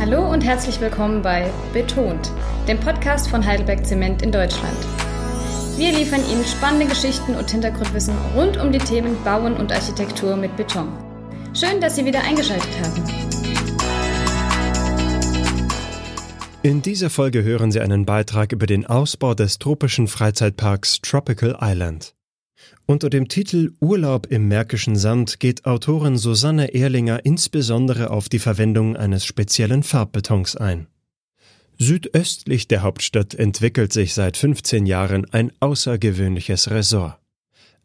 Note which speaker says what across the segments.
Speaker 1: Hallo und herzlich willkommen bei Betont, dem Podcast von Heidelberg Zement in Deutschland. Wir liefern Ihnen spannende Geschichten und Hintergrundwissen rund um die Themen Bauen und Architektur mit Beton. Schön, dass Sie wieder eingeschaltet haben.
Speaker 2: In dieser Folge hören Sie einen Beitrag über den Ausbau des tropischen Freizeitparks Tropical Island. Unter dem Titel Urlaub im Märkischen Sand geht Autorin Susanne Ehrlinger insbesondere auf die Verwendung eines speziellen Farbbetons ein. Südöstlich der Hauptstadt entwickelt sich seit 15 Jahren ein außergewöhnliches Resort.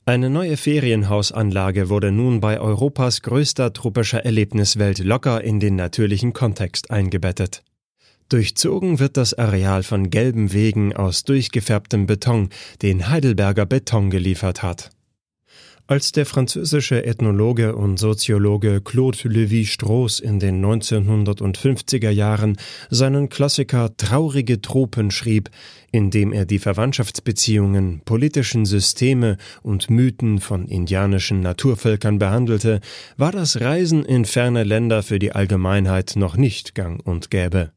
Speaker 2: Eine neue Ferienhausanlage wurde nun bei Europas größter tropischer Erlebniswelt locker in den natürlichen Kontext eingebettet. Durchzogen wird das Areal von gelben Wegen aus durchgefärbtem Beton, den Heidelberger Beton geliefert hat. Als der französische Ethnologe und Soziologe Claude Lévi-Strauss in den 1950er Jahren seinen Klassiker Traurige Tropen schrieb, in dem er die Verwandtschaftsbeziehungen, politischen Systeme und Mythen von indianischen Naturvölkern behandelte, war das Reisen in ferne Länder für die Allgemeinheit noch nicht gang und gäbe.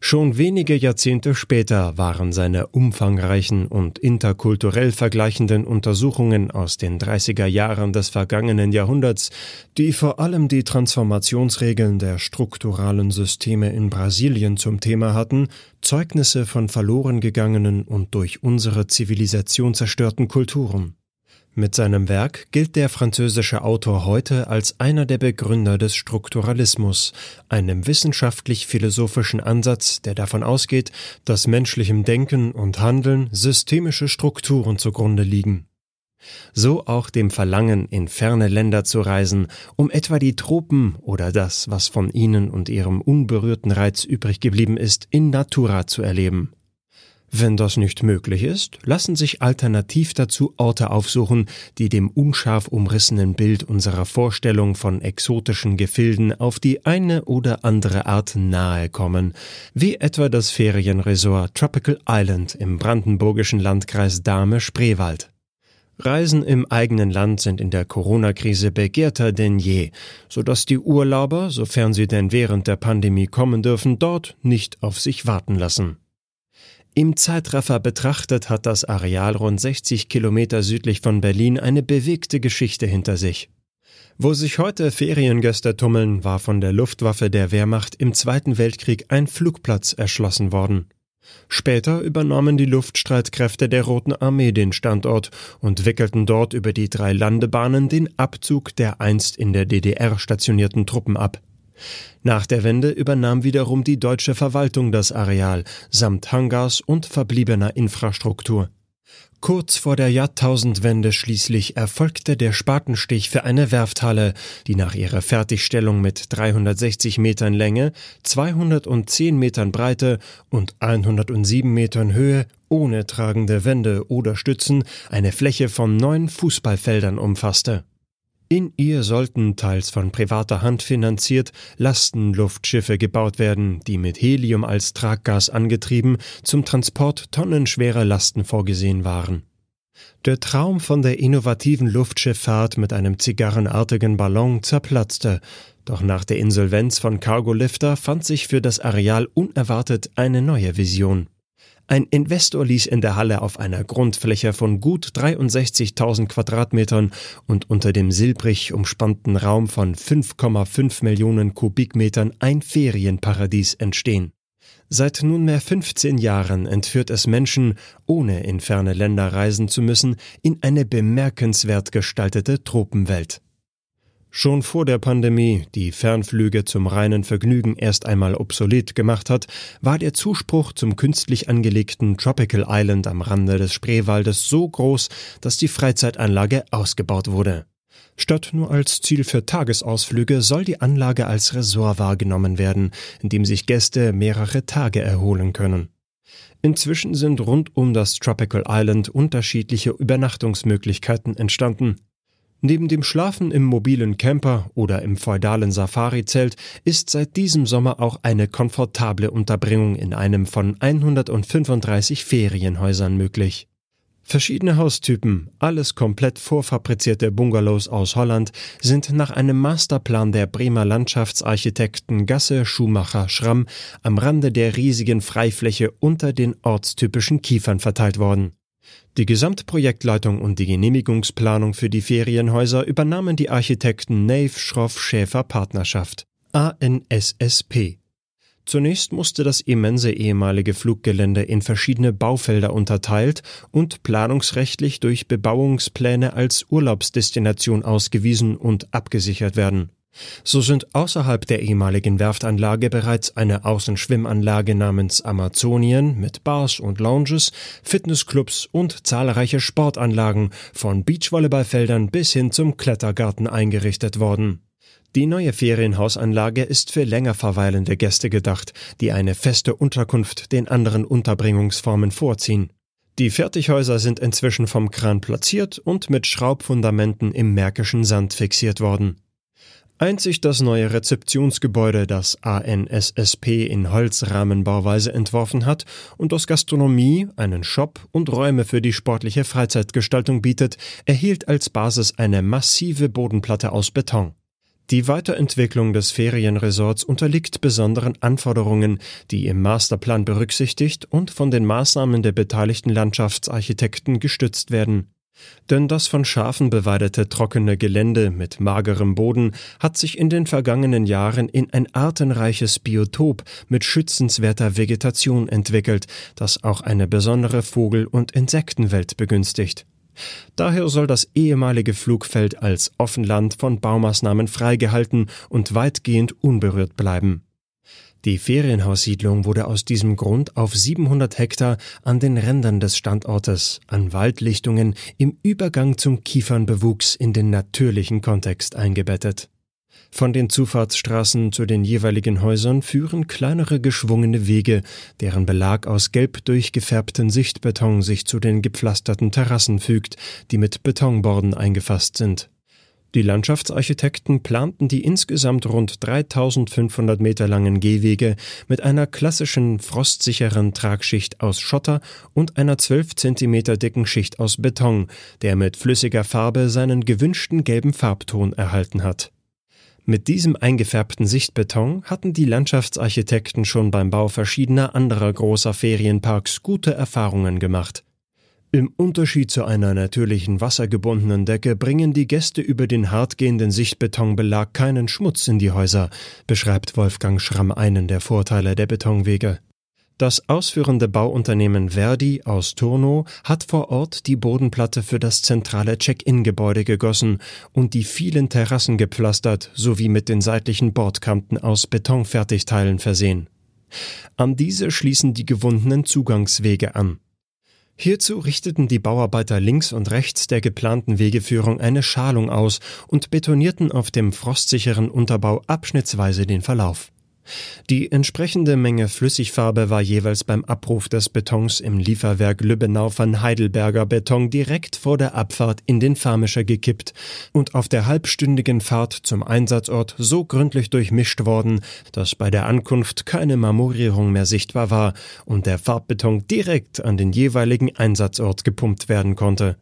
Speaker 2: Schon wenige Jahrzehnte später waren seine umfangreichen und interkulturell vergleichenden Untersuchungen aus den 30er Jahren des vergangenen Jahrhunderts, die vor allem die Transformationsregeln der strukturalen Systeme in Brasilien zum Thema hatten, Zeugnisse von verloren gegangenen und durch unsere Zivilisation zerstörten Kulturen. Mit seinem Werk gilt der französische Autor heute als einer der Begründer des Strukturalismus, einem wissenschaftlich-philosophischen Ansatz, der davon ausgeht, dass menschlichem Denken und Handeln systemische Strukturen zugrunde liegen. So auch dem Verlangen, in ferne Länder zu reisen, um etwa die Tropen oder das, was von ihnen und ihrem unberührten Reiz übrig geblieben ist, in Natura zu erleben. Wenn das nicht möglich ist, lassen sich alternativ dazu Orte aufsuchen, die dem unscharf umrissenen Bild unserer Vorstellung von exotischen Gefilden auf die eine oder andere Art nahe kommen, wie etwa das Ferienresort Tropical Island im brandenburgischen Landkreis Dahme-Spreewald. Reisen im eigenen Land sind in der Corona-Krise begehrter denn je, so dass die Urlauber, sofern sie denn während der Pandemie kommen dürfen, dort nicht auf sich warten lassen. Im Zeitraffer betrachtet hat das Areal rund 60 Kilometer südlich von Berlin eine bewegte Geschichte hinter sich. Wo sich heute Feriengäste tummeln, war von der Luftwaffe der Wehrmacht im Zweiten Weltkrieg ein Flugplatz erschlossen worden. Später übernahmen die Luftstreitkräfte der Roten Armee den Standort und wickelten dort über die drei Landebahnen den Abzug der einst in der DDR stationierten Truppen ab. Nach der Wende übernahm wiederum die deutsche Verwaltung das Areal samt Hangars und verbliebener Infrastruktur. Kurz vor der Jahrtausendwende schließlich erfolgte der Spatenstich für eine Werfthalle, die nach ihrer Fertigstellung mit 360 Metern Länge, 210 Metern Breite und 107 Metern Höhe ohne tragende Wände oder Stützen eine Fläche von neun Fußballfeldern umfasste. In ihr sollten, teils von privater Hand finanziert, Lastenluftschiffe gebaut werden, die mit Helium als Traggas angetrieben zum Transport tonnenschwerer Lasten vorgesehen waren. Der Traum von der innovativen Luftschifffahrt mit einem zigarrenartigen Ballon zerplatzte, doch nach der Insolvenz von Cargo Lifter fand sich für das Areal unerwartet eine neue Vision. Ein Investor ließ in der Halle auf einer Grundfläche von gut 63.000 Quadratmetern und unter dem silbrig umspannten Raum von 5,5 Millionen Kubikmetern ein Ferienparadies entstehen. Seit nunmehr 15 Jahren entführt es Menschen, ohne in ferne Länder reisen zu müssen, in eine bemerkenswert gestaltete Tropenwelt. Schon vor der Pandemie, die Fernflüge zum reinen Vergnügen erst einmal obsolet gemacht hat, war der Zuspruch zum künstlich angelegten Tropical Island am Rande des Spreewaldes so groß, dass die Freizeitanlage ausgebaut wurde. Statt nur als Ziel für Tagesausflüge soll die Anlage als Resort wahrgenommen werden, in dem sich Gäste mehrere Tage erholen können. Inzwischen sind rund um das Tropical Island unterschiedliche Übernachtungsmöglichkeiten entstanden. Neben dem Schlafen im mobilen Camper oder im feudalen Safari-Zelt ist seit diesem Sommer auch eine komfortable Unterbringung in einem von 135 Ferienhäusern möglich. Verschiedene Haustypen, alles komplett vorfabrizierte Bungalows aus Holland, sind nach einem Masterplan der Bremer Landschaftsarchitekten Gasse Schumacher Schramm am Rande der riesigen Freifläche unter den ortstypischen Kiefern verteilt worden. Die Gesamtprojektleitung und die Genehmigungsplanung für die Ferienhäuser übernahmen die Architekten Nave Schroff Schäfer Partnerschaft ANSSP. Zunächst musste das immense ehemalige Fluggelände in verschiedene Baufelder unterteilt und planungsrechtlich durch Bebauungspläne als Urlaubsdestination ausgewiesen und abgesichert werden. So sind außerhalb der ehemaligen Werftanlage bereits eine Außenschwimmanlage namens Amazonien mit Bars und Lounges, Fitnessclubs und zahlreiche Sportanlagen von Beachvolleyballfeldern bis hin zum Klettergarten eingerichtet worden. Die neue Ferienhausanlage ist für länger verweilende Gäste gedacht, die eine feste Unterkunft den anderen Unterbringungsformen vorziehen. Die Fertighäuser sind inzwischen vom Kran platziert und mit Schraubfundamenten im märkischen Sand fixiert worden. Einzig das neue Rezeptionsgebäude, das ANSSP in Holzrahmenbauweise entworfen hat und das Gastronomie, einen Shop und Räume für die sportliche Freizeitgestaltung bietet, erhielt als Basis eine massive Bodenplatte aus Beton. Die Weiterentwicklung des Ferienresorts unterliegt besonderen Anforderungen, die im Masterplan berücksichtigt und von den Maßnahmen der beteiligten Landschaftsarchitekten gestützt werden. Denn das von Schafen beweidete trockene Gelände mit magerem Boden hat sich in den vergangenen Jahren in ein artenreiches Biotop mit schützenswerter Vegetation entwickelt, das auch eine besondere Vogel- und Insektenwelt begünstigt. Daher soll das ehemalige Flugfeld als Offenland von Baumaßnahmen freigehalten und weitgehend unberührt bleiben. Die Ferienhaussiedlung wurde aus diesem Grund auf 700 Hektar an den Rändern des Standortes, an Waldlichtungen im Übergang zum Kiefernbewuchs in den natürlichen Kontext eingebettet. Von den Zufahrtsstraßen zu den jeweiligen Häusern führen kleinere geschwungene Wege, deren Belag aus gelb durchgefärbten Sichtbeton sich zu den gepflasterten Terrassen fügt, die mit Betonborden eingefasst sind. Die Landschaftsarchitekten planten die insgesamt rund 3500 Meter langen Gehwege mit einer klassischen frostsicheren Tragschicht aus Schotter und einer 12 Zentimeter dicken Schicht aus Beton, der mit flüssiger Farbe seinen gewünschten gelben Farbton erhalten hat. Mit diesem eingefärbten Sichtbeton hatten die Landschaftsarchitekten schon beim Bau verschiedener anderer großer Ferienparks gute Erfahrungen gemacht. Im Unterschied zu einer natürlichen wassergebundenen Decke bringen die Gäste über den hartgehenden Sichtbetonbelag keinen Schmutz in die Häuser, beschreibt Wolfgang Schramm einen der Vorteile der Betonwege. Das ausführende Bauunternehmen Verdi aus Turno hat vor Ort die Bodenplatte für das zentrale Check-in-Gebäude gegossen und die vielen Terrassen gepflastert sowie mit den seitlichen Bordkanten aus Betonfertigteilen versehen. An diese schließen die gewundenen Zugangswege an. Hierzu richteten die Bauarbeiter links und rechts der geplanten Wegeführung eine Schalung aus und betonierten auf dem frostsicheren Unterbau abschnittsweise den Verlauf. Die entsprechende Menge Flüssigfarbe war jeweils beim Abruf des Betons im Lieferwerk Lübbenau von Heidelberger Beton direkt vor der Abfahrt in den Farmischer gekippt und auf der halbstündigen Fahrt zum Einsatzort so gründlich durchmischt worden, dass bei der Ankunft keine Marmorierung mehr sichtbar war und der Farbbeton direkt an den jeweiligen Einsatzort gepumpt werden konnte.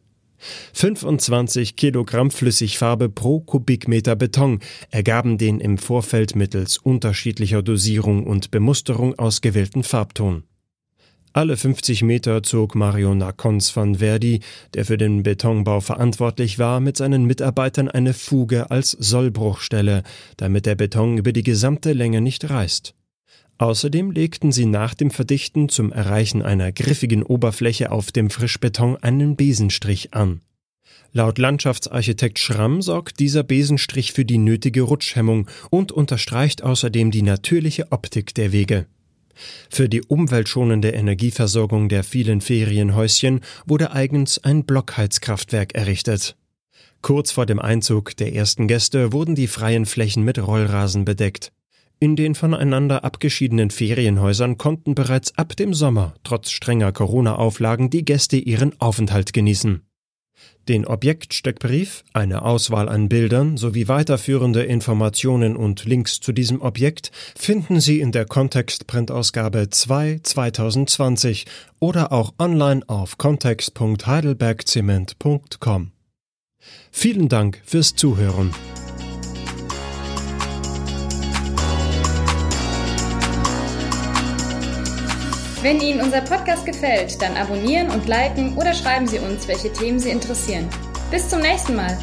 Speaker 2: 25 Kilogramm Flüssigfarbe pro Kubikmeter Beton ergaben den im Vorfeld mittels unterschiedlicher Dosierung und Bemusterung ausgewählten Farbton. Alle 50 Meter zog Mario Nacons van Verdi, der für den Betonbau verantwortlich war, mit seinen Mitarbeitern eine Fuge als Sollbruchstelle, damit der Beton über die gesamte Länge nicht reißt. Außerdem legten sie nach dem Verdichten zum Erreichen einer griffigen Oberfläche auf dem Frischbeton einen Besenstrich an. Laut Landschaftsarchitekt Schramm sorgt dieser Besenstrich für die nötige Rutschhemmung und unterstreicht außerdem die natürliche Optik der Wege. Für die umweltschonende Energieversorgung der vielen Ferienhäuschen wurde eigens ein Blockheizkraftwerk errichtet. Kurz vor dem Einzug der ersten Gäste wurden die freien Flächen mit Rollrasen bedeckt. In den voneinander abgeschiedenen Ferienhäusern konnten bereits ab dem Sommer, trotz strenger Corona-Auflagen, die Gäste ihren Aufenthalt genießen. Den Objektsteckbrief, eine Auswahl an Bildern sowie weiterführende Informationen und Links zu diesem Objekt finden Sie in der Kontext-Printausgabe 2 2020 oder auch online auf kontext.heidelbergzement.com. Vielen Dank fürs Zuhören.
Speaker 1: Wenn Ihnen unser Podcast gefällt, dann abonnieren und liken oder schreiben Sie uns, welche Themen Sie interessieren. Bis zum nächsten Mal.